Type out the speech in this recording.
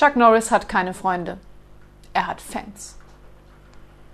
Chuck Norris hat keine Freunde. Er hat Fans.